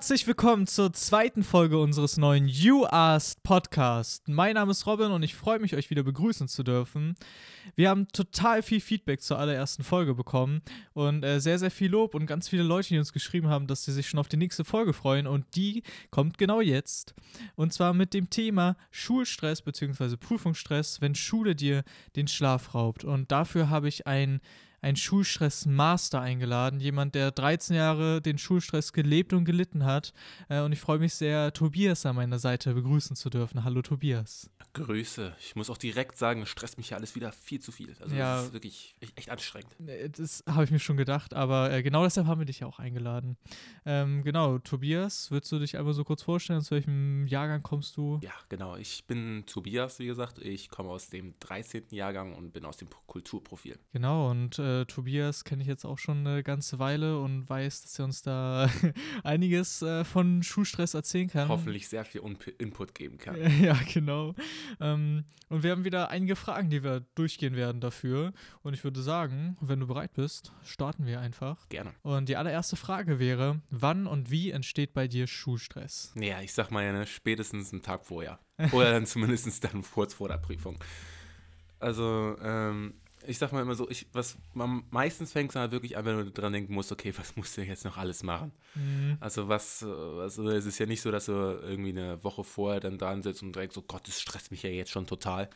Herzlich willkommen zur zweiten Folge unseres neuen You Asked Podcast. Mein Name ist Robin und ich freue mich, euch wieder begrüßen zu dürfen. Wir haben total viel Feedback zur allerersten Folge bekommen und äh, sehr, sehr viel Lob und ganz viele Leute, die uns geschrieben haben, dass sie sich schon auf die nächste Folge freuen und die kommt genau jetzt. Und zwar mit dem Thema Schulstress bzw. Prüfungsstress, wenn Schule dir den Schlaf raubt. Und dafür habe ich ein einen Schulstress-Master eingeladen, jemand, der 13 Jahre den Schulstress gelebt und gelitten hat. Äh, und ich freue mich sehr, Tobias an meiner Seite begrüßen zu dürfen. Hallo Tobias. Grüße. Ich muss auch direkt sagen, es stresst mich ja alles wieder viel zu viel. Also Ja. das ist wirklich echt, anstrengend. Das habe ich mir schon gedacht, aber äh, genau deshalb haben wir dich ja auch eingeladen. Ähm, genau, Tobias, würdest du dich einmal so kurz vorstellen, aus welchem Jahrgang kommst du? Ja, genau. Ich bin Tobias, wie gesagt. Ich komme aus dem 13. Jahrgang und bin aus dem Kulturprofil. Genau, und äh, Tobias kenne ich jetzt auch schon eine ganze Weile und weiß, dass er uns da einiges äh, von Schulstress erzählen kann. Hoffentlich sehr viel Un Input geben kann. Ja, genau. Ähm, und wir haben wieder einige Fragen, die wir durchgehen werden dafür. Und ich würde sagen, wenn du bereit bist, starten wir einfach. Gerne. Und die allererste Frage wäre, wann und wie entsteht bei dir Schulstress? Ja, ich sag mal ja, ne, spätestens einen Tag vorher. Oder dann zumindest dann kurz vor der Prüfung. Also, ähm, ich sag mal immer so, ich, was man meistens fängt es halt wirklich an, wenn du dran denken musst, okay, was musst du jetzt noch alles machen? Mhm. Also was, also es ist ja nicht so, dass du irgendwie eine Woche vorher dann dran sitzt und direkt so, Gott, das stresst mich ja jetzt schon total.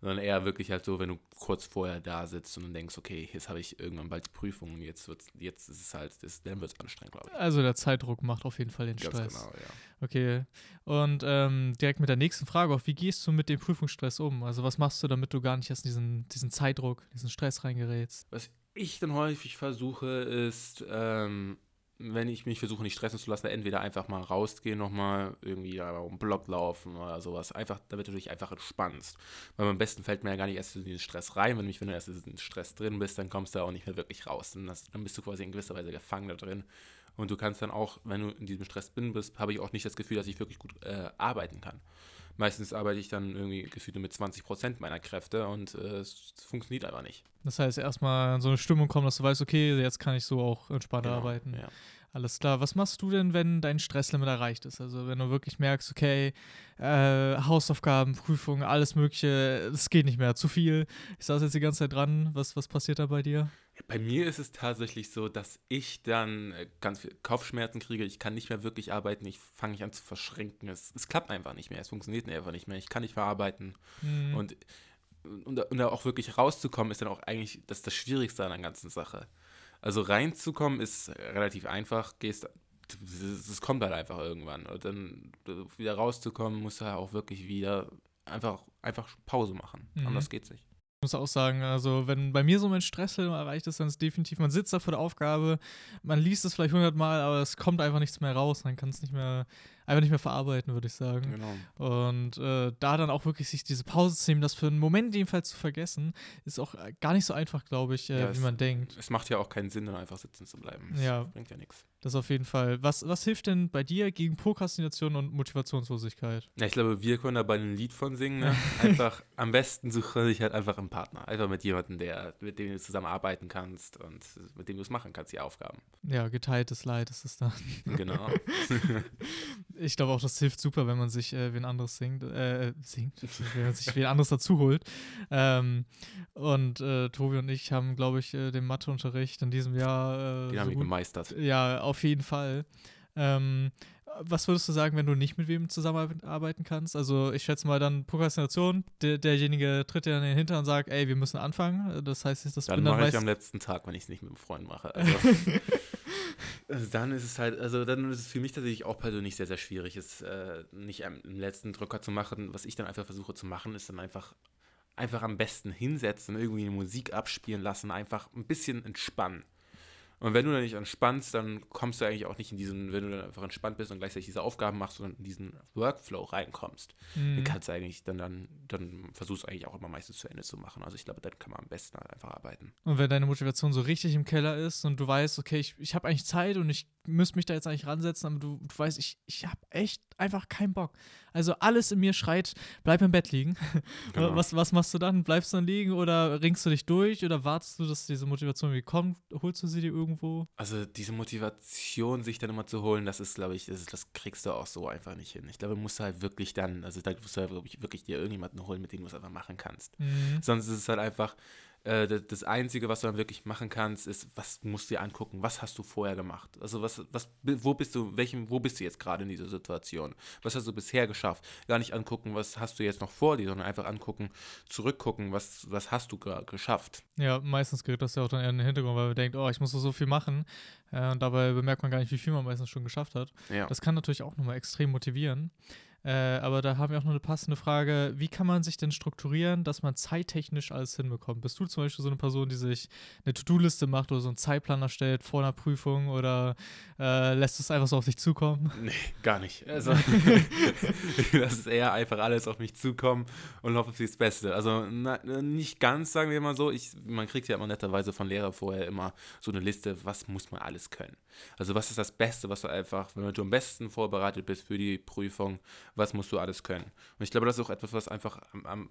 Sondern eher wirklich halt so, wenn du kurz vorher da sitzt und denkst, okay, jetzt habe ich irgendwann bald die Prüfung und jetzt wird's, jetzt ist es halt, das, dann wird es anstrengend, glaube ich. Also der Zeitdruck macht auf jeden Fall den Ganz Stress. genau, ja. Okay. Und ähm, direkt mit der nächsten Frage auch, wie gehst du mit dem Prüfungsstress um? Also was machst du, damit du gar nicht erst in diesen, diesen Zeitdruck, diesen Stress reingerätst? Was ich dann häufig versuche, ist, ähm, wenn ich mich versuche, nicht stressen zu lassen, entweder einfach mal rausgehen, nochmal irgendwie da um Block laufen oder sowas. Einfach, damit du dich einfach entspannst. Weil am besten fällt mir ja gar nicht erst in den Stress rein. Wenn, mich, wenn du erst in den Stress drin bist, dann kommst du auch nicht mehr wirklich raus. Dann, das, dann bist du quasi in gewisser Weise gefangen da drin. Und du kannst dann auch, wenn du in diesem Stress drin bist, habe ich auch nicht das Gefühl, dass ich wirklich gut äh, arbeiten kann. Meistens arbeite ich dann irgendwie gefühlt nur mit 20% meiner Kräfte und äh, es funktioniert einfach nicht. Das heißt, erstmal in so eine Stimmung kommen, dass du weißt, okay, jetzt kann ich so auch entspannter Genau, arbeiten. Ja. Alles klar. Was machst du denn, wenn dein Stresslimit erreicht ist? Also wenn du wirklich merkst, okay, äh, Hausaufgaben, Prüfungen, alles Mögliche, es geht nicht mehr, zu viel. Ich saß jetzt die ganze Zeit dran. Was, was passiert da bei dir? Bei mir ist es tatsächlich so, dass ich dann äh, ganz viel Kopfschmerzen kriege. Ich kann nicht mehr wirklich arbeiten. Ich fange mich an zu verschränken. Es, es klappt einfach nicht mehr. Es funktioniert einfach nicht mehr. Ich kann nicht verarbeiten. Hm, Und, und, da- und da auch wirklich rauszukommen, ist dann auch eigentlich das, das Schwierigste an der ganzen Sache. Also reinzukommen ist relativ einfach. Gehst, es es kommt halt einfach irgendwann. Und dann äh, wieder rauszukommen, musst du halt auch wirklich wieder einfach, einfach Pause machen. Mhm. Anders geht's nicht. Ich muss auch sagen, also wenn bei mir so mein Stresslevel erreicht ist, dann ist definitiv, man sitzt da vor der Aufgabe, man liest es vielleicht hundertmal, aber es kommt einfach nichts mehr raus, man kann es nicht mehr, einfach nicht mehr verarbeiten, würde ich sagen. Genau. Und äh, da dann auch wirklich sich diese Pause zu nehmen, das für einen Moment jedenfalls zu vergessen, ist auch äh, gar nicht so einfach, glaube ich, äh, Ja, wie es- man denkt. Es macht ja auch keinen Sinn, dann einfach sitzen zu bleiben. Das Ja. bringt ja nichts. Das auf jeden Fall. Was, was hilft denn bei dir gegen Prokrastination und Motivationslosigkeit? Ja, ich glaube, wir können da bei ein Lied von singen. Ne? Einfach am besten sucht man sich halt einfach einen Partner. Einfach mit jemandem, der, mit dem du zusammen arbeiten kannst und mit dem du es machen kannst, die Aufgaben. Ja, geteiltes Leid ist es dann. Genau. Ich glaube auch, das hilft super, wenn man sich äh, wen anderes singt, äh, singt, wenn man sich wen anderes dazu holt. Ähm, und äh, Tobi und ich haben, glaube ich, äh, den Matheunterricht in diesem Jahr äh, Den haben so wir gut, gemeistert. Ja, auf jeden Fall. Ähm, was würdest du sagen, wenn du nicht mit wem zusammenarbeiten kannst? Also ich schätze mal dann Prokrastination, der, derjenige tritt dir dann in den Hintern und sagt, ey, wir müssen anfangen. Das heißt, das Dann bin dann mache ich am letzten Tag, wenn ich es nicht mit einem Freund mache. Also, also dann ist es halt, also dann ist es für mich tatsächlich auch persönlich sehr, sehr schwierig, es äh, nicht am im letzten Drücker zu machen. Was ich dann einfach versuche zu machen, ist dann einfach, einfach am besten hinsetzen, irgendwie eine Musik abspielen lassen, einfach ein bisschen entspannen. Und wenn du dann nicht entspannst, dann kommst du eigentlich auch nicht in diesen, wenn du dann einfach entspannt bist und gleichzeitig diese Aufgaben machst und in diesen Workflow reinkommst, Mhm. dann kannst du eigentlich, dann, dann, dann versuchst du eigentlich auch immer meistens zu Ende zu machen. Also ich glaube, dann kann man am besten halt einfach arbeiten. Und wenn deine Motivation so richtig im Keller ist und du weißt, okay, ich, ich habe eigentlich Zeit und ich müsste mich da jetzt eigentlich ransetzen, aber du, du weißt, ich, ich habe echt einfach keinen Bock. Also alles in mir schreit, bleib im Bett liegen. Genau. Was, was machst du dann? Bleibst du dann liegen oder ringst du dich durch oder wartest du, dass diese Motivation wie kommt? Holst du sie dir irgendwo? Also diese Motivation, sich dann immer zu holen, das ist, glaube ich, das, das, kriegst du auch so einfach nicht hin. Ich glaube, du musst halt wirklich dann, also da musst du halt wirklich, wirklich dir irgendjemanden holen, mit dem du es einfach machen kannst. Mhm. Sonst ist es halt einfach, äh, das Einzige, was du dann wirklich machen kannst, ist, was musst du dir angucken, was hast du vorher gemacht? Also was, was, wo bist du, welchem, wo bist du jetzt gerade in dieser Situation? Was hast du bisher geschafft? Gar nicht angucken, was hast du jetzt noch vor dir, sondern einfach angucken, zurückgucken, was, was hast du geschafft? Ja, meistens gerät das ja auch dann eher in den Hintergrund, weil man denkt, oh, ich muss so viel machen äh, und dabei bemerkt man gar nicht, wie viel man meistens schon geschafft hat. Ja. Das kann natürlich auch nochmal extrem motivieren. Äh, aber da haben wir auch noch eine passende Frage. Wie kann man sich denn strukturieren, dass man zeittechnisch alles hinbekommt? Bist du zum Beispiel so eine Person, die sich eine To-Do-Liste macht oder so einen Zeitplan erstellt vor einer Prüfung oder äh, lässt es einfach so auf dich zukommen? Nee, gar nicht. Also, das ist eher einfach alles auf mich zukommen und hoffe auf das Beste. Also, na, nicht ganz, sagen wir mal so. Ich, man kriegt ja immer netterweise von Lehrer vorher immer so eine Liste, was muss man alles können. Also, was ist das Beste, was du einfach, wenn du am besten vorbereitet bist für die Prüfung, was musst du alles können. Und ich glaube, das ist auch etwas, was einfach, am,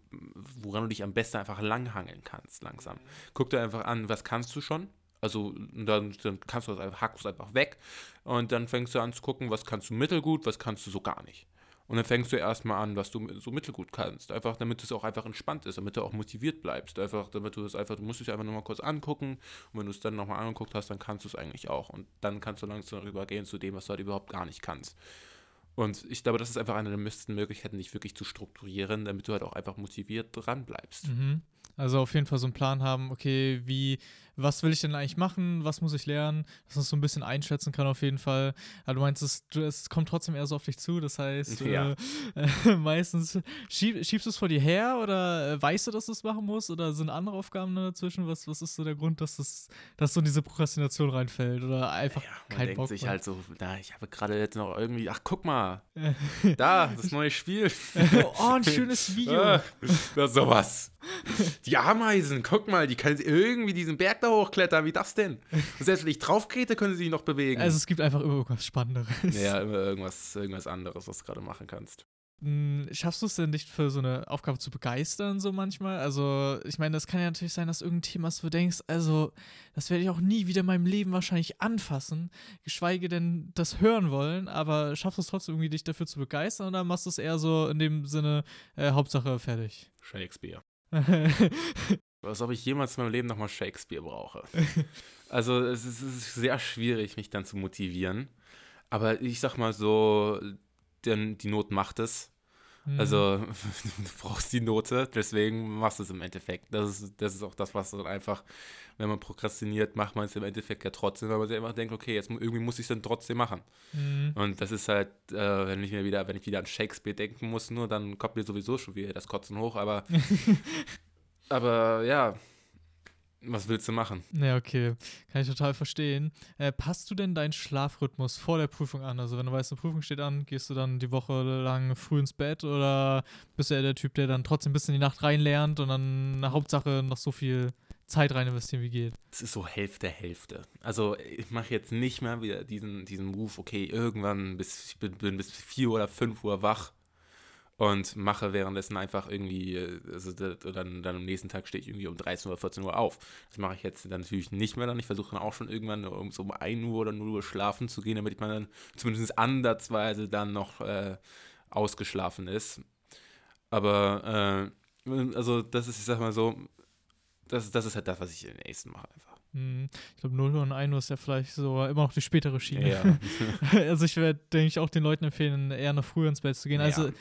woran du dich am besten einfach langhangeln kannst, langsam. Guck dir einfach an, was kannst du schon? Also dann, dann kannst du das einfach, hackst einfach weg und dann fängst du an zu gucken, was kannst du mittelgut, was kannst du so gar nicht. Und dann fängst du erstmal an, was du so mittelgut kannst. Einfach, damit es auch einfach entspannt ist, damit du auch motiviert bleibst. Einfach, damit du es einfach, du musst es einfach nochmal kurz angucken. Und wenn du es dann nochmal angeguckt hast, dann kannst du es eigentlich auch. Und dann kannst du langsam rübergehen zu dem, was du halt überhaupt gar nicht kannst. Und ich glaube, das ist einfach eine der besten Möglichkeiten, dich wirklich zu strukturieren, damit du halt auch einfach motiviert dran bleibst. Mhm. Also auf jeden Fall so einen Plan haben, okay, wie, was will ich denn eigentlich machen, was muss ich lernen, dass man es so ein bisschen einschätzen kann auf jeden Fall. Aber du meinst, es, es kommt trotzdem eher so auf dich zu, das heißt, ja. äh, meistens schieb, schiebst du es vor dir her oder äh, weißt du, dass du es machen musst oder sind andere Aufgaben dazwischen? Was, was ist so der Grund, dass, das, dass so in diese Prokrastination reinfällt oder einfach ja, man kein denkt Bock sich halt so, na, ich habe gerade jetzt noch irgendwie, ach guck mal, da, das neue Spiel. oh, ein schönes Video. Ah, sowas. Die Ameisen, guck mal, die können irgendwie diesen Berg da hochklettern, wie das denn? Und selbst wenn ich draufkrete, können sie sich noch bewegen. Also es gibt einfach immer irgendwas Spannenderes. Ja, immer irgendwas, irgendwas anderes, was du gerade machen kannst. Hm, schaffst du es denn nicht für so eine Aufgabe zu begeistern, so manchmal? Also, ich meine, das kann ja natürlich sein, dass irgendein Thema, was du denkst, also, das werde ich auch nie wieder in meinem Leben wahrscheinlich anfassen, geschweige denn das hören wollen, aber schaffst du es trotzdem irgendwie, dich dafür zu begeistern oder machst du es eher so in dem Sinne, äh, Hauptsache fertig? Shakespeare. Als ob ich jemals in meinem Leben nochmal Shakespeare brauche. Also es ist, es ist, sehr schwierig, mich dann zu motivieren. Aber ich sag mal so, denn die Not macht es. Mhm. Also du brauchst die Note, deswegen machst du es im Endeffekt. Das ist, das ist auch das, was dann einfach, wenn man prokrastiniert, macht man es im Endeffekt ja trotzdem, weil man sich einfach denkt, okay, jetzt irgendwie muss ich es dann trotzdem machen. Mhm. Und das ist halt, äh, wenn ich mir wieder, wenn ich wieder an Shakespeare denken muss, nur dann kommt mir sowieso schon wieder das Kotzen hoch, aber Aber ja, was willst du machen? Ja, okay. Kann ich total verstehen. Äh, passt du denn deinen Schlafrhythmus vor der Prüfung an? Also, wenn du weißt, eine Prüfung steht an, gehst du dann die Woche lang früh ins Bett oder bist du eher der Typ, der dann trotzdem bis in die Nacht reinlernt und dann eine Hauptsache noch so viel Zeit rein investieren, wie geht? Es ist so Hälfte, Hälfte. Also, ich mache jetzt nicht mehr wieder diesen, diesen Move, okay, irgendwann bis, ich bin, bin bis 4 oder 5 Uhr wach und mache währenddessen einfach irgendwie, äh, also dann, dann am nächsten Tag stehe ich irgendwie um 13 oder 14 Uhr auf. Das mache ich jetzt dann natürlich nicht mehr dann. Ich versuche dann auch schon irgendwann um so um 1 Uhr oder 0 Uhr schlafen zu gehen, damit man dann zumindest andersweise dann noch äh, ausgeschlafen ist. Aber, äh, also das ist, ich sag mal so, das, das ist halt das, was ich in den nächsten mache einfach. Hm, ich glaube, 0 Uhr und 1 Uhr ist ja vielleicht so immer noch die spätere Schiene. Ja. also ich werde, denke ich, auch den Leuten empfehlen, eher noch früher ins Bett zu gehen. Also ja.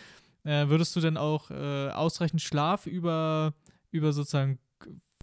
Äh, würdest du denn auch äh, ausreichend Schlaf über, über sozusagen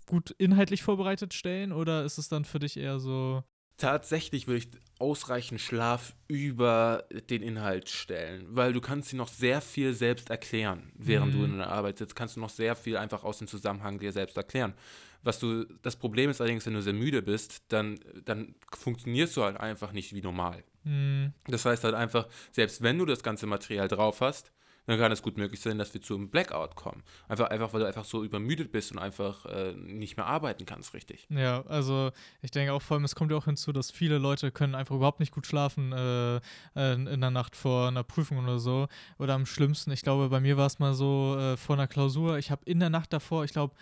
gut inhaltlich vorbereitet stellen oder ist es dann für dich eher so? Tatsächlich würde ich ausreichend Schlaf über den Inhalt stellen, weil du kannst dir noch sehr viel selbst erklären, während mhm. du in der Arbeit sitzt, kannst du noch sehr viel einfach aus dem Zusammenhang dir selbst erklären. Was du, das Problem ist allerdings, wenn du sehr müde bist, dann, dann funktionierst du halt einfach nicht wie normal. Mhm. Das heißt halt einfach, selbst wenn du das ganze Material drauf hast, dann kann es gut möglich sein, dass wir zu einem Blackout kommen. Einfach, einfach weil du einfach so übermüdet bist und einfach äh, nicht mehr arbeiten kannst, richtig. Ja, also ich denke auch vor allem, es kommt ja auch hinzu, dass viele Leute können einfach überhaupt nicht gut schlafen äh, in, in der Nacht vor einer Prüfung oder so. Oder am schlimmsten, ich glaube, bei mir war es mal so äh, vor einer Klausur, ich habe in der Nacht davor, ich glaube,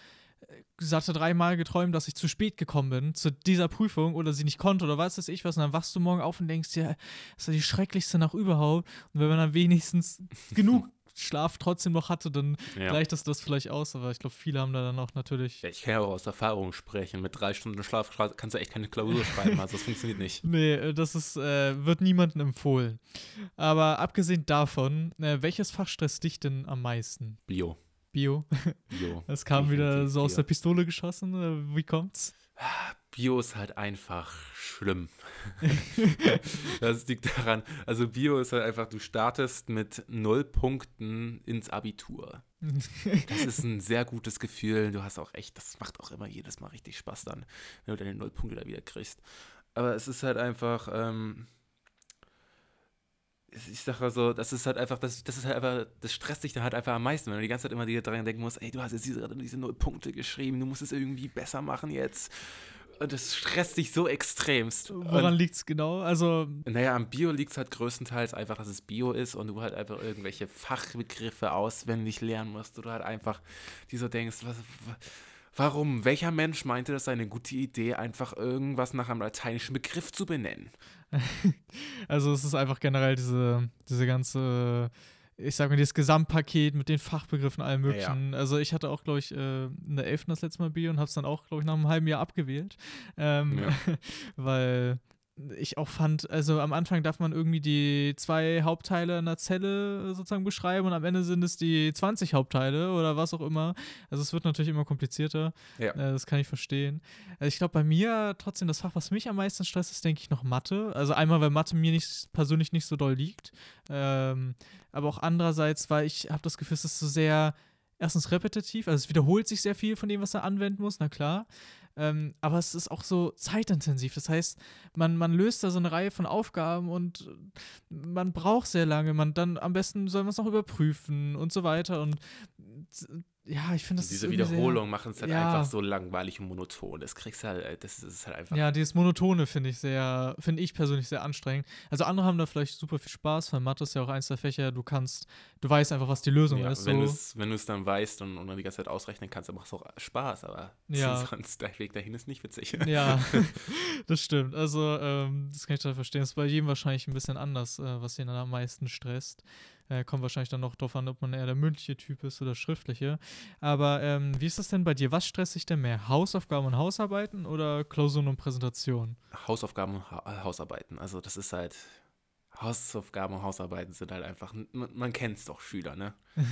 satte dreimal geträumt, dass ich zu spät gekommen bin zu dieser Prüfung oder sie nicht konnte oder was weiß ich was. Und dann wachst du morgen auf und denkst dir, das ist die schrecklichste Nacht überhaupt. Und wenn man dann wenigstens genug Schlaf trotzdem noch hatte, dann ja. gleicht das das vielleicht aus. Aber ich glaube, viele haben da dann auch natürlich. Ja, ich kann ja auch aus Erfahrung sprechen. Mit drei Stunden Schlaf kannst du echt keine Klausur schreiben. Also das funktioniert nicht. Nee, äh, das ist, äh, wird niemandem empfohlen. Aber abgesehen davon, äh, welches Fach stresst dich denn am meisten? Bio. Bio. Bio. Es kam wieder so aus der Pistole geschossen. Äh, wie kommt's? Bio ist halt einfach schlimm. das liegt daran, also Bio ist halt einfach, du startest mit null Punkten ins Abitur. Das ist ein sehr gutes Gefühl. Du hast auch echt, das macht auch immer jedes Mal richtig Spaß dann, wenn du deine null Punkte da wieder kriegst. Aber es ist halt einfach, ähm, ich sage so, das ist halt einfach, das, das ist halt einfach, das stresst dich dann halt einfach am meisten, wenn du die ganze Zeit immer daran denken musst, ey, du hast jetzt diese, diese null Punkte geschrieben, du musst es irgendwie besser machen jetzt. Und das stresst dich so extremst. Woran liegt es genau? Also. Naja, am Bio liegt es halt größtenteils einfach, dass es Bio ist und du halt einfach irgendwelche Fachbegriffe auswendig lernen musst. Oder halt einfach, die so denkst, was, warum? Welcher Mensch meinte, das sei eine gute Idee, einfach irgendwas nach einem lateinischen Begriff zu benennen? also es ist einfach generell diese, diese ganze, ich sag mal, dieses Gesamtpaket mit den Fachbegriffen, allem möglichen. Ja. Also ich hatte auch, glaube ich, äh, in der 11. das letzte Mal Bio und habe es dann auch, glaube ich, nach einem halben Jahr abgewählt. Ähm, ja. weil ich auch fand, also am Anfang darf man irgendwie die zwei Hauptteile einer Zelle sozusagen beschreiben und am Ende sind es die 20 Hauptteile oder was auch immer. Also es wird natürlich immer komplizierter. Ja. Äh, das kann ich verstehen. Also ich glaube, bei mir trotzdem das Fach, was mich am meisten stresst, ist, denke ich, noch Mathe. Also einmal, weil Mathe mir nicht, persönlich nicht so doll liegt. Ähm, aber auch andererseits, weil ich habe das Gefühl, es ist so sehr erstens repetitiv, also es wiederholt sich sehr viel von dem, was er anwenden muss, na klar. Ähm, aber es ist auch so zeitintensiv. Das heißt, man, man löst da so eine Reihe von Aufgaben und man braucht sehr lange. Man dann am besten soll man es noch überprüfen und so weiter. Und ja, ich finde das Diese Wiederholung machen es halt ja. einfach so langweilig und monoton. Das kriegst du halt, äh, das ist halt einfach. Ja, dieses Monotone finde ich sehr, finde ich persönlich sehr anstrengend. Also andere haben da vielleicht super viel Spaß, weil Mathe ist ja auch eins der Fächer, du kannst, du weißt einfach, was die Lösung ja, ist. Wenn so. du es dann weißt und, und dann die ganze Zeit ausrechnen kannst, dann macht es auch Spaß, aber ja. sonst der Weg dahin ist nicht witzig. Ja, das stimmt. Also, ähm, das kann ich total verstehen. Das ist bei jedem wahrscheinlich ein bisschen anders, äh, was ihn dann am meisten stresst. Äh, kommt wahrscheinlich dann noch darauf an, ob man eher der mündliche Typ ist oder schriftliche. Aber ähm, wie ist das denn bei dir? Was stresst dich denn mehr? Hausaufgaben und Hausarbeiten oder Klausuren und Präsentationen? Hausaufgaben und ha äh, Hausarbeiten. Also das ist halt, Hausaufgaben und Hausarbeiten sind halt einfach, man, man kennt es doch, Schüler, ne?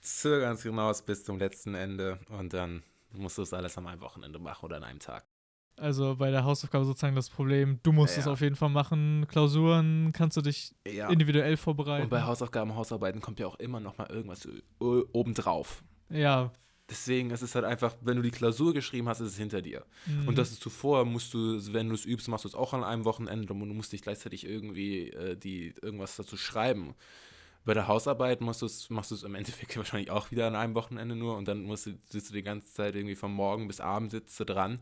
Zögern sie hinaus bis zum letzten Ende und dann musst du es alles einem Wochenende machen oder an einem Tag. Also bei der Hausaufgabe sozusagen das Problem, du musst es auf jeden Fall machen. Klausuren kannst du dich ja. individuell vorbereiten. Und bei Hausaufgaben, Hausarbeiten kommt ja auch immer noch mal irgendwas obendrauf. Ja. Deswegen ist es halt einfach, wenn du die Klausur geschrieben hast, ist es hinter dir. Mhm. Und das ist zuvor, musst du, wenn du es übst, machst du es auch an einem Wochenende und du musst dich gleichzeitig irgendwie äh, die, irgendwas dazu schreiben. Bei der Hausarbeit musst machst du es im Endeffekt wahrscheinlich auch wieder an einem Wochenende nur und dann musst du, sitzt du die ganze Zeit irgendwie von morgen bis abend sitzt du dran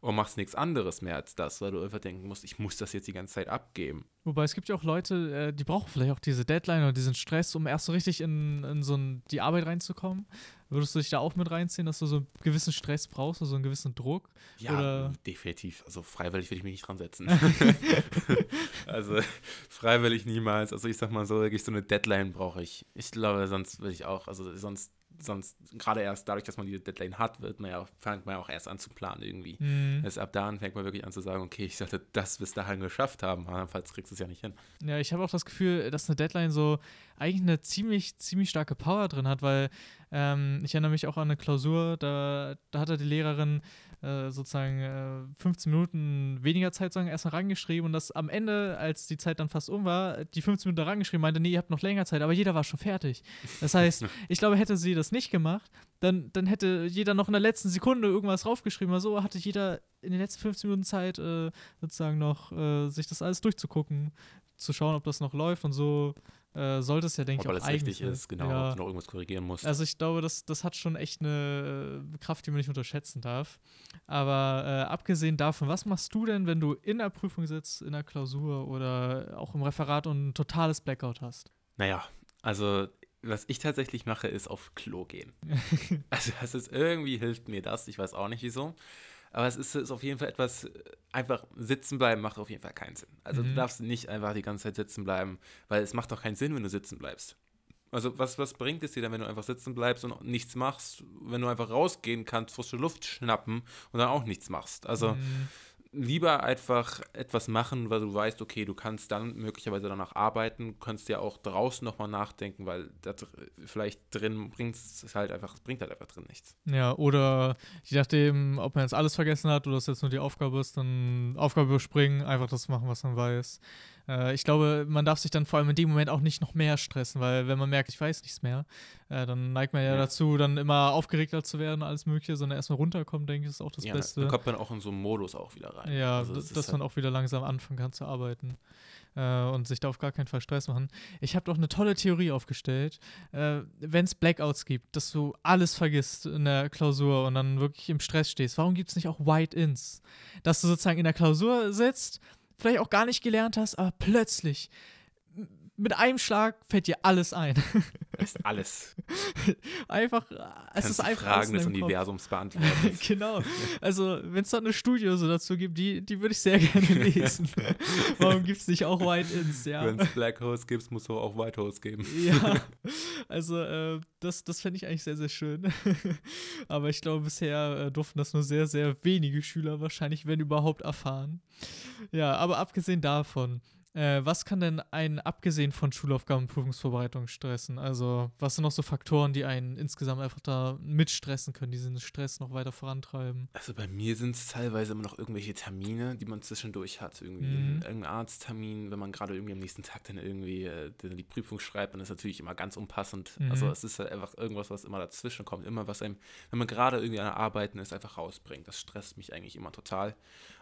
und machst nichts anderes mehr als das, weil du einfach denken musst, ich muss das jetzt die ganze Zeit abgeben. Wobei es gibt ja auch Leute, äh, die brauchen vielleicht auch diese Deadline oder diesen Stress, um erst so richtig in, in so ein, die Arbeit reinzukommen. Würdest du dich da auch mit reinziehen, dass du so einen gewissen Stress brauchst, so einen gewissen Druck? Ja, oder? definitiv. Also freiwillig würde ich mich nicht dran setzen. also freiwillig niemals. Also ich sag mal so, wirklich so eine Deadline brauche ich. Ich glaube, sonst würde ich auch, also sonst sonst, gerade erst dadurch, dass man die Deadline hat, wird man ja, fängt man ja auch erst an zu planen irgendwie. Mhm. Erst ab da fängt man wirklich an zu sagen, okay, ich sollte das bis dahin geschafft haben, andernfalls kriegst du es ja nicht hin. Ja, ich habe auch das Gefühl, dass eine Deadline so eigentlich eine ziemlich, ziemlich starke Power drin hat, weil ähm, ich erinnere mich auch an eine Klausur, da, da hatte die Lehrerin äh, sozusagen äh, 15 Minuten weniger Zeit sagen, erst mal rangeschrieben und das am Ende, als die Zeit dann fast um war, die 15 Minuten rangeschrieben, meinte, nee, ihr habt noch länger Zeit, aber jeder war schon fertig. Das heißt, ich glaube, hätte sie das nicht gemacht, dann, dann hätte jeder noch in der letzten Sekunde irgendwas draufgeschrieben. Also hatte jeder in den letzten 15 Minuten Zeit, äh, sozusagen noch äh, sich das alles durchzugucken zu schauen, ob das noch läuft und so äh, sollte es ja, denke ich, Ob auch alles richtig ist, genau, Ja. ob du noch irgendwas korrigieren musst. Also ich glaube, das, das hat schon echt eine äh, Kraft, die man nicht unterschätzen darf. Aber äh, abgesehen davon, was machst du denn, wenn du in der Prüfung sitzt, in der Klausur oder auch im Referat und ein totales Blackout hast? Naja, also was ich tatsächlich mache, ist auf Klo gehen. also das ist irgendwie hilft mir das, ich weiß auch nicht wieso. Aber es ist, ist auf jeden Fall etwas, äh, einfach sitzen bleiben macht auf jeden Fall keinen Sinn. Also du Mhm. darfst nicht einfach die ganze Zeit sitzen bleiben, weil es macht doch keinen Sinn, wenn du sitzen bleibst. Also was, was bringt es dir denn, wenn du einfach sitzen bleibst und nichts machst, wenn du einfach rausgehen kannst, frische Luft schnappen und dann auch nichts machst? Also Mm, lieber einfach etwas machen, weil du weißt, okay, du kannst dann möglicherweise danach arbeiten, kannst ja auch draußen nochmal nachdenken, weil da dr- vielleicht drin bringt es halt einfach, bringt halt einfach drin nichts. ja, oder je nachdem, ob man jetzt alles vergessen hat oder es jetzt nur die Aufgabe ist, dann Aufgabe überspringen, einfach das machen, was man weiß. Äh, ich glaube, man darf sich dann vor allem in dem Moment auch nicht noch mehr stressen, weil wenn man merkt, ich weiß nichts mehr, äh, dann neigt man ja, Ja. dazu, dann immer aufgeregter zu werden, alles Mögliche, sondern erstmal runterkommen, denke ich, ist auch das ja, Beste. da kommt man auch in so einen Modus auch wieder rein. Ja, Also dass, das dass man halt- auch wieder langsam anfangen kann zu arbeiten äh, und sich da auf gar keinen Fall Stress machen. Ich habe doch eine tolle Theorie aufgestellt, äh, wenn es Blackouts gibt, dass du alles vergisst in der Klausur und dann wirklich im Stress stehst. Warum gibt es nicht auch White-Ins? Dass du sozusagen in der Klausur sitzt, vielleicht auch gar nicht gelernt hast, aber plötzlich mit einem Schlag fällt dir alles ein. Ist alles. einfach, äh, es Kannst ist einfach Fragen des. Universums beantworten. genau. Also, wenn es da eine Studie so dazu gibt, die, die würde ich sehr gerne lesen. Warum gibt es nicht auch White-Ins? Ja. Wenn es Black Holes gibt, muss es auch White Holes geben. ja. Also, äh, das, das fände ich eigentlich sehr, sehr schön. Aber ich glaube, bisher äh, durften das nur sehr, sehr wenige Schüler wahrscheinlich, wenn überhaupt, erfahren. Ja, aber abgesehen davon, äh, was kann denn einen, abgesehen von Schulaufgaben und Prüfungsvorbereitung, stressen? Also, was sind noch so Faktoren, die einen insgesamt einfach da mitstressen können, diesen Stress noch weiter vorantreiben? Also bei mir sind es teilweise immer noch irgendwelche Termine, die man zwischendurch hat. Irgendwie Mhm. irgendein Arzttermin, wenn man gerade irgendwie am nächsten Tag dann irgendwie äh, die, Prüfung schreibt, dann ist natürlich immer ganz unpassend. Mhm. Also es ist halt einfach irgendwas, was immer dazwischen kommt. Immer was einem, wenn man gerade irgendwie an der Arbeiten ist, einfach rausbringt. Das stresst mich eigentlich immer total.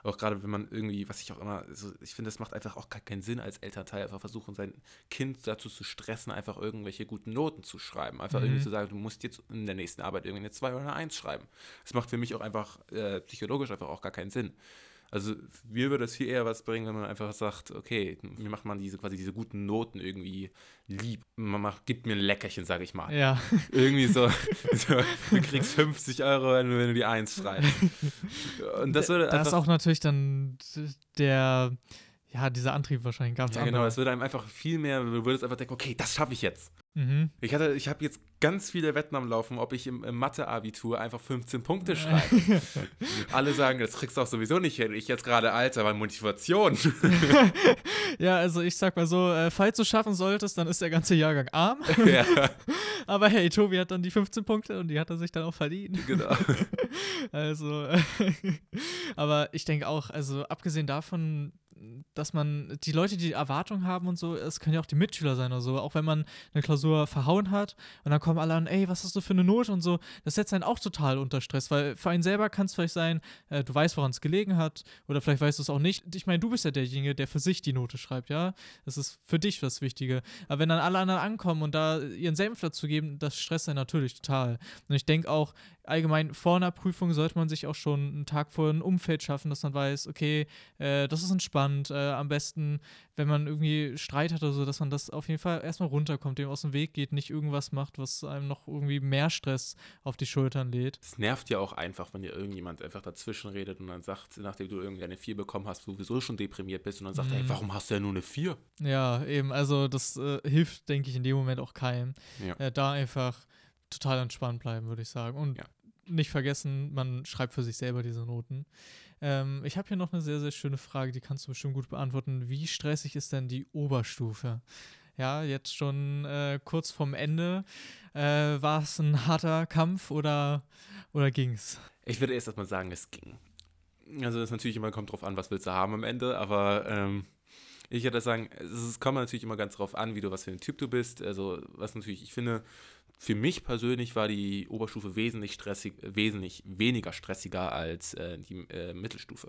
Auch gerade wenn man irgendwie, was ich auch immer, so, ich finde, das macht einfach auch gar keinen Sinn als Elternteil, einfach versuchen, sein Kind dazu zu stressen, einfach irgendwelche guten Noten zu schreiben. Einfach Mhm. irgendwie zu sagen, du musst jetzt in der nächsten Arbeit irgendwie eine 2 oder eine 1 schreiben. Das macht für mich auch einfach äh, psychologisch einfach auch gar keinen Sinn. Also mir würde es viel eher was bringen, wenn man einfach sagt, okay, mir macht man diese quasi diese guten Noten irgendwie lieb. Man macht, gibt mir ein Leckerchen, sage ich mal. Ja. Irgendwie so, so, du kriegst 50 Euro, wenn du, wenn du die 1 schreibst. Und das würde da ist auch natürlich dann der, ja, dieser Antrieb wahrscheinlich ganz ja, genau, anders. es würde einem einfach viel mehr, du würdest einfach denken, okay, das schaffe ich jetzt. Mhm. Ich hatte, ich habe jetzt ganz viele Wetten am Laufen, ob ich im, im Mathe-Abitur einfach 15 Punkte schreibe. Alle sagen, das kriegst du auch sowieso nicht hin. Ich jetzt gerade alt, aber Motivation. ja, also ich sag mal so, äh, falls du schaffen solltest, dann ist der ganze Jahrgang arm. ja, Aber hey, Tobi hat dann die 15 Punkte und die hat er sich dann auch verdient. genau. Also, aber ich denke auch, also abgesehen davon, dass man die Leute, die Erwartungen haben und so, es können ja auch die Mitschüler sein oder so, auch wenn man eine Klausur verhauen hat und dann kommen alle an, ey, was hast du für eine Note und so, das setzt einen auch total unter Stress, weil für einen selber kann es vielleicht sein, äh, du weißt, woran es gelegen hat oder vielleicht weißt du es auch nicht. Ich meine, du bist ja derjenige, der für sich die Note schreibt, ja, das ist für dich das Wichtige. Aber wenn dann alle anderen ankommen und da ihren Senf dazu geben, das stresst einen natürlich total. Und ich denke auch, allgemein vor einer Prüfung sollte man sich auch schon einen Tag vorher ein Umfeld schaffen, dass man weiß, okay, äh, das ist entspannt. Äh, am besten, wenn man irgendwie Streit hat oder so, dass man das auf jeden Fall erstmal runterkommt, dem aus dem Weg geht, nicht irgendwas macht, was einem noch irgendwie mehr Stress auf die Schultern lädt. Es nervt ja auch einfach, wenn dir irgendjemand einfach dazwischen redet und dann sagt, nachdem du irgendwie eine 4 bekommen hast, du sowieso schon deprimiert bist und dann sagt, Mhm. ey, warum hast du ja nur eine 4? Ja, eben, also das äh, hilft, denke ich, in dem Moment auch keinem. Ja. Äh, da einfach total entspannt bleiben, würde ich sagen. Und Ja. nicht vergessen, man schreibt für sich selber diese Noten. Ähm, ich habe hier noch eine sehr, sehr schöne Frage, die kannst du bestimmt gut beantworten. Wie stressig ist denn die Oberstufe? Ja, jetzt schon äh, kurz vorm Ende. Äh, War es ein harter Kampf oder, oder ging's? Ich würde erst erstmal sagen, es ging. Also ist natürlich immer, kommt drauf an, was willst du haben am Ende, aber ähm, ich würde sagen, es kommt natürlich immer ganz drauf an, wie du, was für ein Typ du bist. Also was natürlich, ich finde, für mich persönlich war die Oberstufe wesentlich stressig, wesentlich weniger stressiger als äh, die äh, Mittelstufe.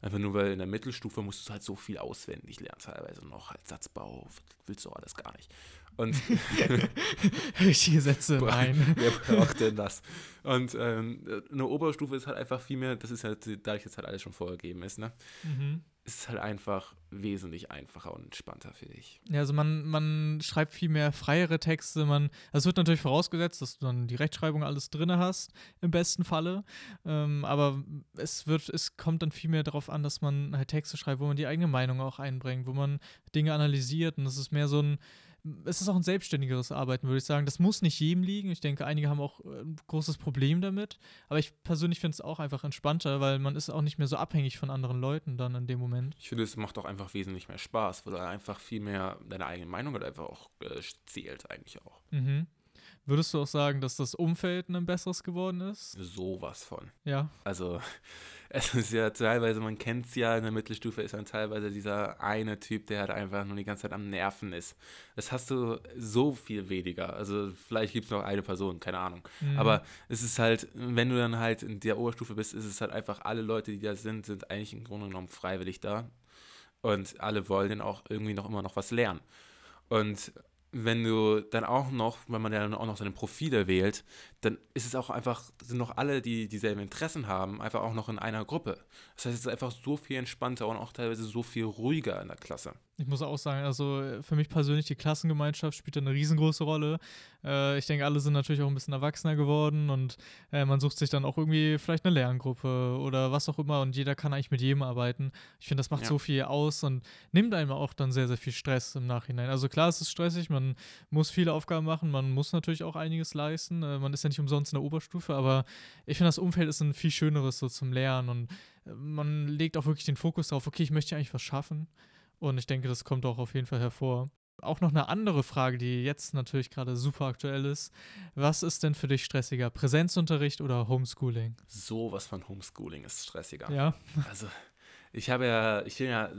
Einfach nur, weil in der Mittelstufe musst du halt so viel auswendig lernen, teilweise noch als Satzbau, willst du alles gar nicht. Und Richtige Sätze rein. Wer braucht denn das? Und ähm, eine Oberstufe ist halt einfach viel mehr, das ist halt, da ich jetzt halt alles schon vorgegeben ist, ne? Mhm. Ist halt einfach wesentlich einfacher und entspannter für dich. Ja, also man, man schreibt viel mehr freiere Texte. Man, also es wird natürlich vorausgesetzt, dass du dann die Rechtschreibung alles drin hast, im besten Falle. Ähm, aber es wird, es kommt dann viel mehr darauf an, dass man halt Texte schreibt, wo man die eigene Meinung auch einbringt, wo man Dinge analysiert und das ist mehr so ein es ist auch ein selbstständigeres Arbeiten, würde ich sagen. Das muss nicht jedem liegen. Ich denke, einige haben auch äh, ein großes Problem damit. Aber ich persönlich finde es auch einfach entspannter, weil man ist auch nicht mehr so abhängig von anderen Leuten dann in dem Moment. Ich finde, es macht auch einfach wesentlich mehr Spaß, weil einfach viel mehr deine eigene Meinung halt einfach auch äh, zählt, eigentlich auch. Mhm. Würdest du auch sagen, dass das Umfeld ein besseres geworden ist? Sowas von. Ja. Also, es ist ja teilweise, man kennt es ja, in der Mittelstufe ist dann teilweise dieser eine Typ, der halt einfach nur die ganze Zeit am Nerven ist. Das hast du so viel weniger. Also, vielleicht gibt es noch eine Person, keine Ahnung. Mhm. Aber es ist halt, wenn du dann halt in der Oberstufe bist, ist es halt einfach, alle Leute, die da sind, sind eigentlich im Grunde genommen freiwillig da. Und alle wollen dann auch irgendwie noch immer noch was lernen. Und wenn du dann auch noch, wenn man dann auch noch seine Profile wählt, dann ist es auch einfach, sind noch alle, die dieselben Interessen haben, einfach auch noch in einer Gruppe. Das heißt, es ist einfach so viel entspannter und auch teilweise so viel ruhiger in der Klasse. Ich muss auch sagen, also für mich persönlich, die Klassengemeinschaft spielt eine riesengroße Rolle. Äh, ich denke, alle sind natürlich auch ein bisschen erwachsener geworden und äh, man sucht sich dann auch irgendwie vielleicht eine Lerngruppe oder was auch immer und jeder kann eigentlich mit jedem arbeiten. Ich finde, das macht Ja. so viel aus und nimmt einem auch dann sehr, sehr viel Stress im Nachhinein. Also klar, es ist stressig, man muss viele Aufgaben machen, man muss natürlich auch einiges leisten. Äh, man ist ja nicht umsonst in der Oberstufe, aber ich finde, das Umfeld ist ein viel schöneres so zum Lernen und äh, man legt auch wirklich den Fokus darauf, okay, ich möchte eigentlich was schaffen. Und ich denke, das kommt auch auf jeden Fall hervor. Auch noch eine andere Frage, die jetzt natürlich gerade super aktuell ist. Was ist denn für dich stressiger? Präsenzunterricht oder Homeschooling? Sowas von Homeschooling ist stressiger. Ja. Also, ich habe ja, ich bin ja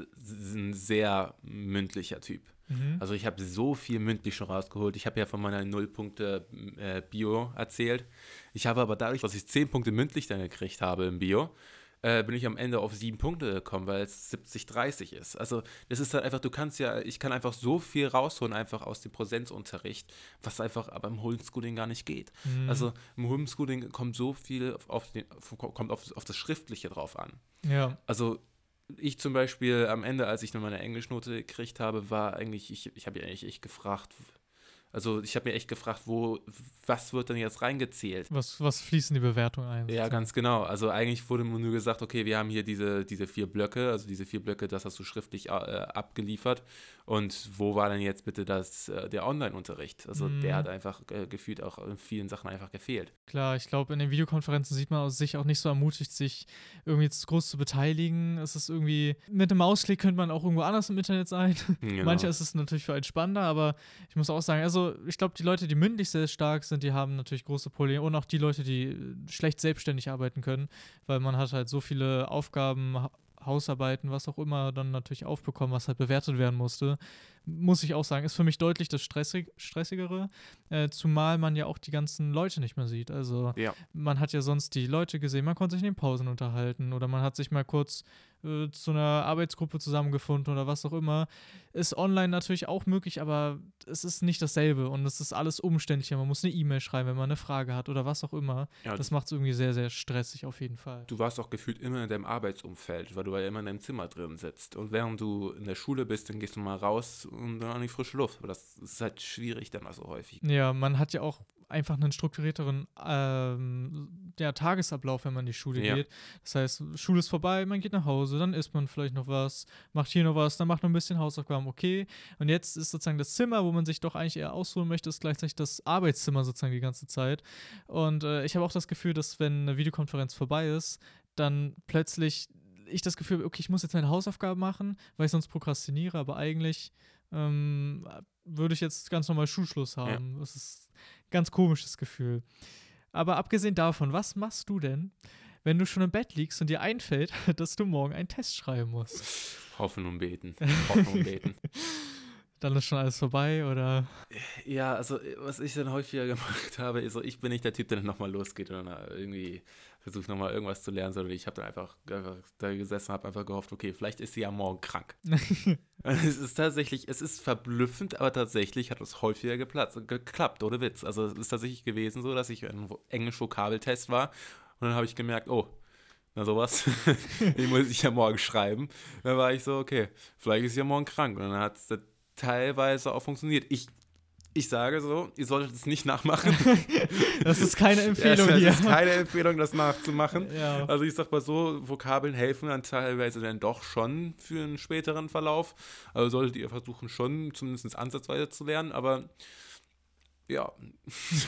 ein sehr mündlicher Typ. Mhm. Also ich habe so viel mündlich schon rausgeholt. Ich habe ja von meiner Nullpunkte äh, Bio erzählt. Ich habe aber dadurch, dass ich 10 Punkte mündlich dann gekriegt habe im Bio, äh, bin ich am Ende auf 7 Punkte gekommen, weil es 70-30 ist. Also das ist halt einfach, du kannst ja, ich kann einfach so viel rausholen, einfach aus dem Präsenzunterricht, was einfach aber im Homeschooling gar nicht geht. Mhm. Also im Homeschooling kommt so viel auf, den, kommt auf, auf das Schriftliche drauf an. ja. Also ich zum Beispiel am Ende, als ich dann meine Englischnote gekriegt habe, war eigentlich, ich, ich habe ja eigentlich echt gefragt, also ich habe mir echt gefragt, wo, was wird denn jetzt reingezählt? Was, was fließt in die Bewertung ein? Ja, ganz genau. Also eigentlich wurde nur gesagt, okay, wir haben hier diese, diese vier Blöcke, also diese vier Blöcke, das hast du schriftlich äh, abgeliefert. Und wo war denn jetzt bitte das, äh, der Online-Unterricht? Also Mhm. der hat einfach äh, gefühlt auch in vielen Sachen einfach gefehlt. Klar, ich glaube, in den Videokonferenzen sieht man aus sich auch nicht so ermutigt, sich irgendwie jetzt groß zu beteiligen. Es ist irgendwie, mit einem Mausklick könnte man auch irgendwo anders im Internet sein. Genau. Manchmal ist es natürlich für einen spannender, aber ich muss auch sagen, also ich glaube, die Leute, die mündlich sehr stark sind, die haben natürlich große Probleme und auch die Leute, die äh, schlecht selbstständig arbeiten können, weil man hat halt so viele Aufgaben, Ha- Hausarbeiten, was auch immer, dann natürlich aufbekommen, was halt bewertet werden musste. Muss ich auch sagen, ist für mich deutlich das Stressig Stressigere, äh, zumal man ja auch die ganzen Leute nicht mehr sieht. Also Ja. man hat ja sonst die Leute gesehen, man konnte sich in den Pausen unterhalten oder man hat sich mal kurz äh, zu einer Arbeitsgruppe zusammengefunden oder was auch immer. Ist online natürlich auch möglich, aber es ist nicht dasselbe und es ist alles umständlicher. Man muss eine E-Mail schreiben, wenn man eine Frage hat oder was auch immer. Ja, Das macht es irgendwie sehr, sehr stressig auf jeden Fall. Du warst auch gefühlt immer in deinem Arbeitsumfeld, weil du ja immer in deinem Zimmer drin sitzt. Und während du in der Schule bist, dann gehst du mal raus und dann an die frische Luft. Aber das ist halt schwierig dann so häufig. Ja, man hat ja auch einfach einen strukturierteren ähm, ja, Tagesablauf, wenn man in die Schule Ja. geht. Das heißt, Schule ist vorbei, man geht nach Hause, dann isst man vielleicht noch was, macht hier noch was, dann macht noch ein bisschen Hausaufgaben, okay. Und jetzt ist sozusagen das Zimmer, wo man sich doch eigentlich eher ausruhen möchte, ist gleichzeitig das Arbeitszimmer sozusagen die ganze Zeit. Und äh, ich habe auch das Gefühl, dass wenn eine Videokonferenz vorbei ist, dann plötzlich ich das Gefühl, okay, ich muss jetzt meine Hausaufgaben machen, weil ich sonst prokrastiniere, aber eigentlich ähm, würde ich jetzt ganz normal Schulschluss haben. Das ist ein ganz komisches Gefühl. Aber abgesehen davon, was machst du denn, wenn du schon im Bett liegst und dir einfällt, dass du morgen einen Test schreiben musst? Hoffen und beten. Hoffen und beten. Dann ist schon alles vorbei oder? Ja, also was ich dann häufiger gemacht habe, ist so, ich bin nicht der Typ, der dann nochmal losgeht und dann irgendwie versucht nochmal irgendwas zu lernen, sondern ich habe dann einfach, einfach da gesessen, habe einfach gehofft, okay, vielleicht ist sie ja morgen krank. es ist tatsächlich, es ist verblüffend, aber tatsächlich hat es häufiger geplatzt, geklappt, ohne Witz. Also es ist tatsächlich gewesen so, dass ich ein Englisch-Vokabeltest war und dann habe ich gemerkt, oh, na sowas, den muss ich ja morgen schreiben. Dann war ich so, okay, vielleicht ist sie ja morgen krank. Und dann hat es teilweise auch funktioniert. Ich ich sage so, ihr solltet es nicht nachmachen. das ist keine Empfehlung ja, das hier. Das ist keine Empfehlung, das nachzumachen. Ja. Also ich sag mal so, Vokabeln helfen dann teilweise dann doch schon für einen späteren Verlauf. Also solltet ihr versuchen schon zumindest ansatzweise zu lernen, aber ja.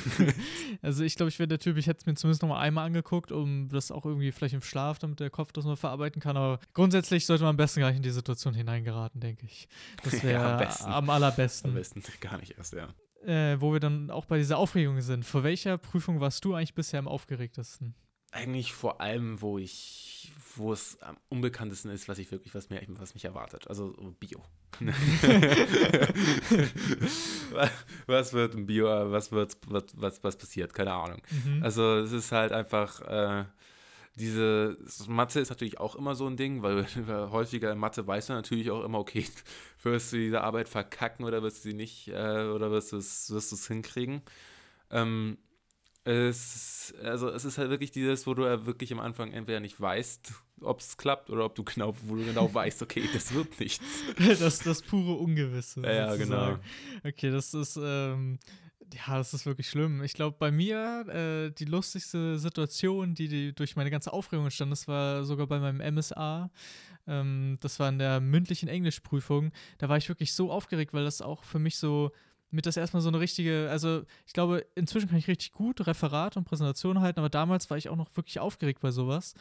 also ich glaube, ich wäre der Typ, ich hätte es mir zumindest noch mal einmal angeguckt, um das auch irgendwie vielleicht im Schlaf, damit der Kopf das mal verarbeiten kann. Aber grundsätzlich sollte man am besten gar nicht in die Situation hineingeraten, denke ich. Das wäre ja, am, am, allerbesten. Am besten gar nicht erst, ja. Äh, wo wir dann auch bei dieser Aufregung sind. Vor welcher Prüfung warst du eigentlich bisher am aufgeregtesten? Eigentlich vor allem, wo ich, wo es am unbekanntesten ist, was ich wirklich, was mir, was mich erwartet. Also Bio. was wird ein Bio, was wird, was, was, was passiert? Keine Ahnung. Mhm. Also es ist halt einfach, äh, diese Mathe ist natürlich auch immer so ein Ding, weil, weil häufiger in Mathe weiß man natürlich auch immer, okay, wirst du diese Arbeit verkacken oder wirst du sie nicht, äh, oder wirst du es hinkriegen. Ähm, es, also es ist halt wirklich dieses, wo du ja wirklich am Anfang entweder nicht weißt, ob es klappt oder ob du genau, wo du genau weißt, okay, das wird nichts. das das pure Ungewisse. Ja, genau. Okay, das ist, ähm, ja, das ist wirklich schlimm. Ich glaube, bei mir äh, die lustigste Situation, die, die, durch meine ganze Aufregung entstand, das war sogar bei meinem MSA. Ähm, das war in der mündlichen Englischprüfung. Da war ich wirklich so aufgeregt, weil das auch für mich so mit das erstmal so eine richtige, also ich glaube, inzwischen kann ich richtig gut Referat und Präsentation halten, aber damals war ich auch noch wirklich aufgeregt bei sowas.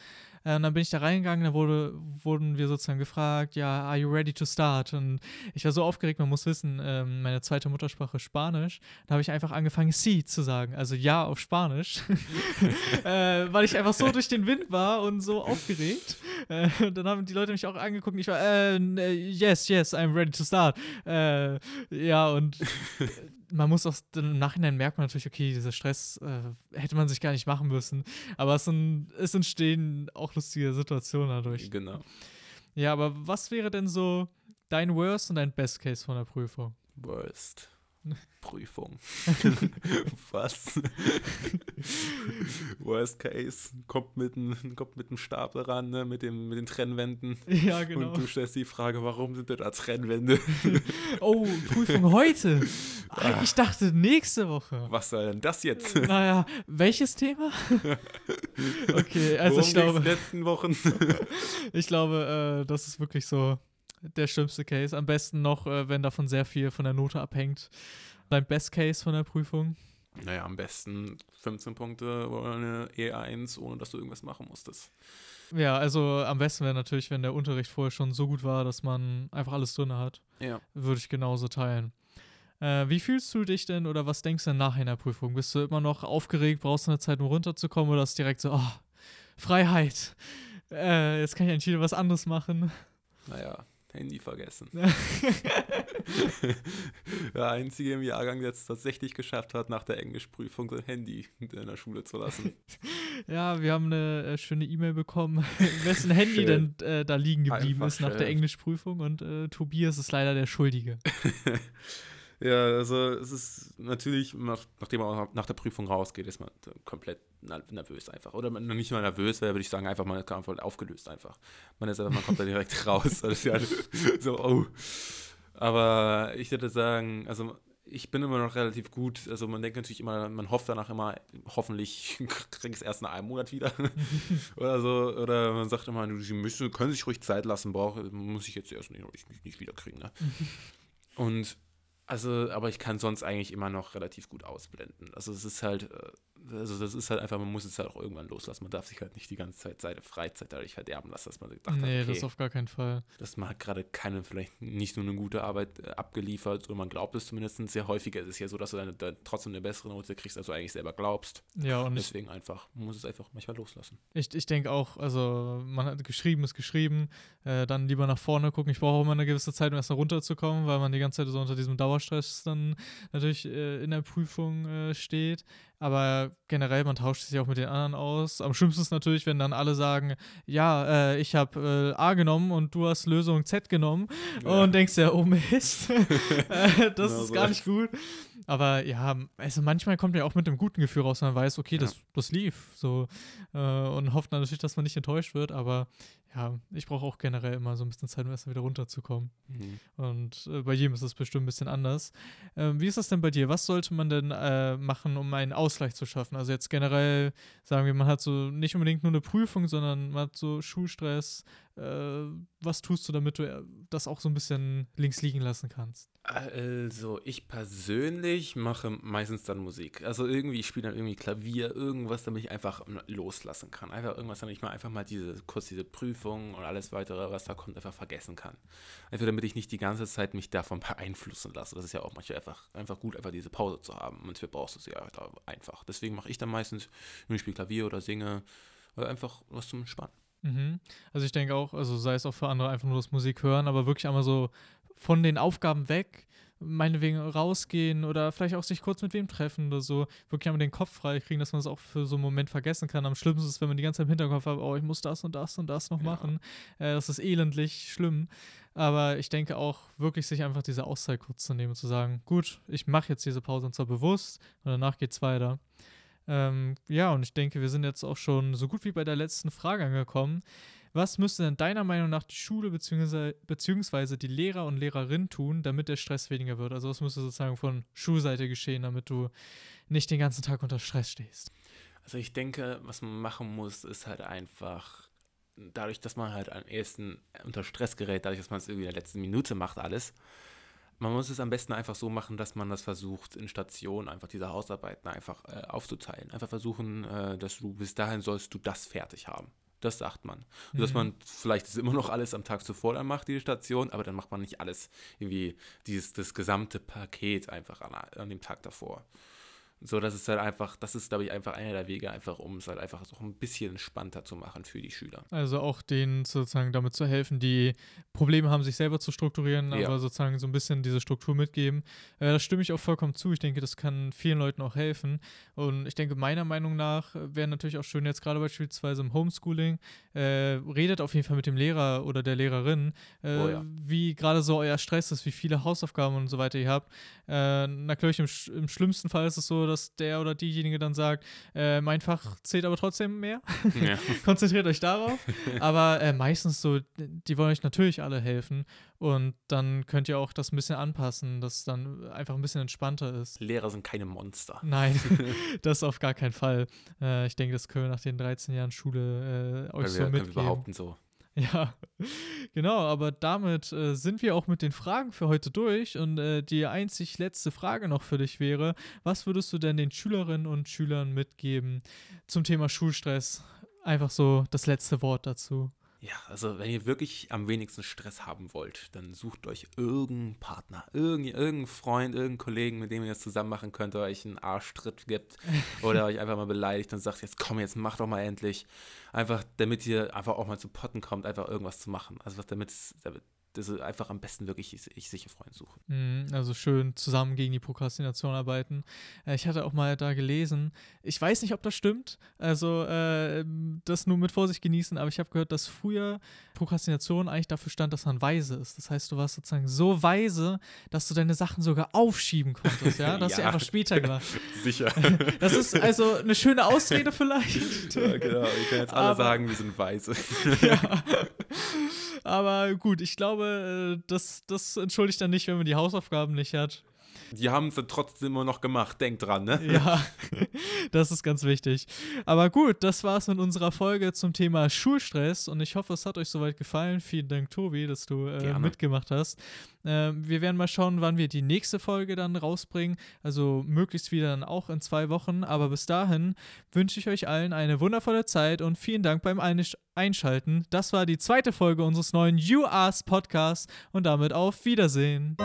Äh, und dann bin ich da reingegangen, da wurde, wurden wir sozusagen gefragt, ja, are you ready to start? Und ich war so aufgeregt, man muss wissen, ähm, meine zweite Muttersprache ist Spanisch. Da habe ich einfach angefangen, sí zu sagen, also ja auf Spanisch, äh, weil ich einfach so durch den Wind war und so aufgeregt. Äh, dann haben die Leute mich auch angeguckt und ich war, äh, yes, yes, I'm ready to start. Ja, und man muss auch im Nachhinein merkt man natürlich, okay, dieser Stress äh, hätte man sich gar nicht machen müssen. Aber es, sind, es entstehen auch lustige Situationen dadurch. Genau. Ja, aber was wäre denn so dein Worst und dein Best Case von der Prüfung? Worst. Prüfung. Was? Worst Case, kommt mit dem, kommt mit dem Stapel ran, ne? mit, dem, mit den Trennwänden. Ja, genau. Und du stellst die Frage, warum sind denn da Trennwände? oh, Prüfung heute. Ah, ich dachte nächste Woche. Was soll denn das jetzt? Naja, welches Thema? okay, also Worum ich glaube. letzten Wochen? ich glaube, äh, das ist wirklich so der schlimmste Case. Am besten noch, äh, wenn davon sehr viel von der Note abhängt. Dein Best Case von der Prüfung? Naja, am besten 15 Punkte oder eine E1, ohne dass du irgendwas machen musstest. Ja, also am besten wäre natürlich, wenn der Unterricht vorher schon so gut war, dass man einfach alles drin hat. Ja. Würde ich genauso teilen. Äh, wie fühlst du dich denn oder was denkst du denn nach einer Prüfung? Bist du immer noch aufgeregt, brauchst du eine Zeit, um runterzukommen oder ist direkt so, oh, Freiheit, äh, jetzt kann ich eigentlich wieder was anderes machen? Naja, Handy vergessen. der Einzige im Jahrgang, der es tatsächlich geschafft hat, nach der Englischprüfung sein Handy in der Schule zu lassen. Ja, wir haben eine äh, schöne E-Mail bekommen, wessen Handy denn äh, da liegen geblieben Einfach ist nach schön. der Englischprüfung und äh, Tobias ist leider der Schuldige. Ja, also es ist natürlich, nachdem man nach der Prüfung rausgeht, ist man komplett nervös einfach. Oder man, nicht mal nervös, wäre, würde ich sagen, einfach mal aufgelöst einfach. Man ist einfach, man kommt da direkt raus. Also ja so, oh. Aber ich würde sagen, also ich bin immer noch relativ gut. Also man denkt natürlich immer, man hofft danach immer, hoffentlich kriege ich es erst nach einem Monat wieder. oder so. Oder man sagt immer, sie müssen, können sich ruhig Zeit lassen, brauche, muss ich jetzt erst nicht, nicht, nicht wieder kriegen. Ne? Und also, aber ich kann sonst eigentlich immer noch relativ gut ausblenden. Also es ist halt, äh, also das ist halt einfach, man muss es halt auch irgendwann loslassen. Man darf sich halt nicht die ganze Zeit seine Freizeit dadurch verderben lassen, dass man gedacht nee, hat, okay, das auf gar keinen Fall. Dass man hat gerade keine, vielleicht nicht nur eine gute Arbeit äh, abgeliefert, oder man glaubt es zumindest. Sehr häufiger ist es ja so, dass du dann, dann trotzdem eine bessere Note kriegst, als du eigentlich selber glaubst. Ja, und deswegen ich, einfach, man muss es einfach manchmal loslassen. Ich, ich denke auch, also man hat geschrieben, ist geschrieben, äh, dann lieber nach vorne gucken. Ich brauche auch immer eine gewisse Zeit, um erst mal runterzukommen, weil man die ganze Zeit so unter diesem Dauerstress dann natürlich äh, in der Prüfung äh, steht. Aber generell, man tauscht sich auch mit den anderen aus. Am schlimmsten ist natürlich, wenn dann alle sagen, ja, äh, ich habe äh, A genommen und du hast Lösung Z genommen ja. und denkst ja, oh Mist, äh, das genau ist gar nicht gut. Aber ja, also manchmal kommt man ja auch mit einem guten Gefühl raus, man weiß, okay, das, das lief. So, äh, und hofft natürlich, dass man nicht enttäuscht wird. Aber ja, ich brauche auch generell immer so ein bisschen Zeit, um erstmal wieder runterzukommen. Mhm. Und äh, bei jedem ist das bestimmt ein bisschen anders. Ähm, wie ist das denn bei dir? Was sollte man denn äh, machen, um einen Ausgleich zu schaffen? Also jetzt generell, sagen wir, man hat so nicht unbedingt nur eine Prüfung, sondern man hat so Schulstress. Äh, was tust du, damit du äh, das auch so ein bisschen links liegen lassen kannst? Also, ich persönlich mache meistens dann Musik. Also irgendwie, ich spiele dann irgendwie Klavier, irgendwas, damit ich einfach loslassen kann. Einfach irgendwas, damit ich mal einfach mal diese, kurz diese Prüfung und alles weitere, was da kommt, einfach vergessen kann. Einfach damit ich nicht die ganze Zeit mich davon beeinflussen lasse. Das ist ja auch manchmal einfach, einfach gut, einfach diese Pause zu haben. Manchmal brauchst du ja einfach. Deswegen mache ich dann meistens, ich spiele Klavier oder singe, oder einfach was zum Entspannen. Mhm. Also ich denke auch, also sei es auch für andere einfach nur das Musik hören, aber wirklich einmal so von den Aufgaben weg, meinetwegen rausgehen oder vielleicht auch sich kurz mit wem treffen oder so, wirklich einmal den Kopf frei kriegen, dass man es auch für so einen Moment vergessen kann. Am schlimmsten ist wenn man die ganze Zeit im Hinterkopf hat, oh, ich muss das und das und das noch ja. machen. Äh, das ist elendlich schlimm. Aber ich denke auch wirklich, sich einfach diese Auszeit kurz zu nehmen und zu sagen, gut, ich mache jetzt diese Pause und zwar bewusst und danach geht es weiter. Ähm, ja, und ich denke, wir sind jetzt auch schon so gut wie bei der letzten Frage angekommen. Was müsste denn deiner Meinung nach die Schule bzw. beziehungsweise die Lehrer und Lehrerinnen tun, damit der Stress weniger wird? Also was müsste sozusagen von Schulseite geschehen, damit du nicht den ganzen Tag unter Stress stehst? Also ich denke, was man machen muss, ist halt einfach, dadurch, dass man halt am ehesten unter Stress gerät, dadurch, dass man es irgendwie in der letzten Minute macht, alles, man muss es am besten einfach so machen, dass man das versucht, in Stationen einfach diese Hausarbeiten einfach äh, aufzuteilen. Einfach versuchen, äh, dass du bis dahin sollst du das fertig haben. Das sagt man. Mhm. Dass man vielleicht ist immer noch alles am Tag zuvor dann macht, die Station, aber dann macht man nicht alles irgendwie, dieses, das gesamte Paket einfach an, an dem Tag davor. So, das ist halt einfach, das ist, glaube ich, einfach einer der Wege, einfach um es halt einfach so ein bisschen entspannter zu machen für die Schüler. Also auch denen sozusagen damit zu helfen, die Probleme haben, sich selber zu strukturieren, ja. aber sozusagen so ein bisschen diese Struktur mitgeben. Äh, da stimme ich auch vollkommen zu. Ich denke, das kann vielen Leuten auch helfen. Und ich denke, meiner Meinung nach wäre natürlich auch schön, jetzt gerade beispielsweise im Homeschooling, äh, redet auf jeden Fall mit dem Lehrer oder der Lehrerin, äh, oh ja. wie gerade so euer Stress ist, wie viele Hausaufgaben und so weiter ihr habt. Äh, natürlich, im, im schlimmsten Fall ist es so, dass der oder diejenige dann sagt, äh, mein Fach zählt aber trotzdem mehr. Ja. Konzentriert euch darauf. aber äh, meistens so, die wollen euch natürlich alle helfen. Und dann könnt ihr auch das ein bisschen anpassen, dass dann einfach ein bisschen entspannter ist. Lehrer sind keine Monster. Nein, das auf gar keinen Fall. Äh, ich denke, das können wir nach den 13 Jahren Schule äh, euch Weil so wir, mitgeben. Wir behaupten so. Ja, genau, aber damit äh, sind wir auch mit den Fragen für heute durch und äh, die einzig letzte Frage noch für dich wäre, was würdest du denn den Schülerinnen und Schülern mitgeben zum Thema Schulstress? Einfach so das letzte Wort dazu. Ja, also wenn ihr wirklich am wenigsten Stress haben wollt, dann sucht euch irgendeinen Partner, irgendeinen, irgendeinen Freund, irgendeinen Kollegen, mit dem ihr das zusammen machen könnt, der euch einen Arschtritt gibt oder euch einfach mal beleidigt und sagt, jetzt komm, jetzt mach doch mal endlich. Einfach, damit ihr einfach auch mal zu Potten kommt, einfach irgendwas zu machen. Also damit, damit das ist einfach am besten wirklich ich, ich sicher Freund suchen. Mhm, also schön zusammen gegen die Prokrastination arbeiten. Äh, ich hatte auch mal da gelesen, ich weiß nicht, ob das stimmt, also äh, das nur mit Vorsicht genießen, aber ich habe gehört, dass früher Prokrastination eigentlich dafür stand, dass man weise ist. Das heißt, du warst sozusagen so weise, dass du deine Sachen sogar aufschieben konntest, ja? Das ja. du einfach später gemacht. Sicher. Das ist also eine schöne Ausrede vielleicht. Ja, genau. Ich kann jetzt alle aber, sagen, wir sind weise. Ja. Aber gut, ich glaube, äh, das, das entschuldigt dann nicht, wenn man die Hausaufgaben nicht hat. Die haben sie trotzdem immer noch gemacht, denkt dran, ne? Ja, das ist ganz wichtig. Aber gut, das war's mit unserer Folge zum Thema Schulstress und ich hoffe, es hat euch soweit gefallen. Vielen Dank, Tobi, dass du äh, mitgemacht hast. Äh, wir werden mal schauen, wann wir die nächste Folge dann rausbringen. Also möglichst wieder dann auch in zwei Wochen. Aber bis dahin wünsche ich euch allen eine wundervolle Zeit und vielen Dank beim Einschalten. Das war die zweite Folge unseres neuen You Ask Podcasts und damit auf Wiedersehen.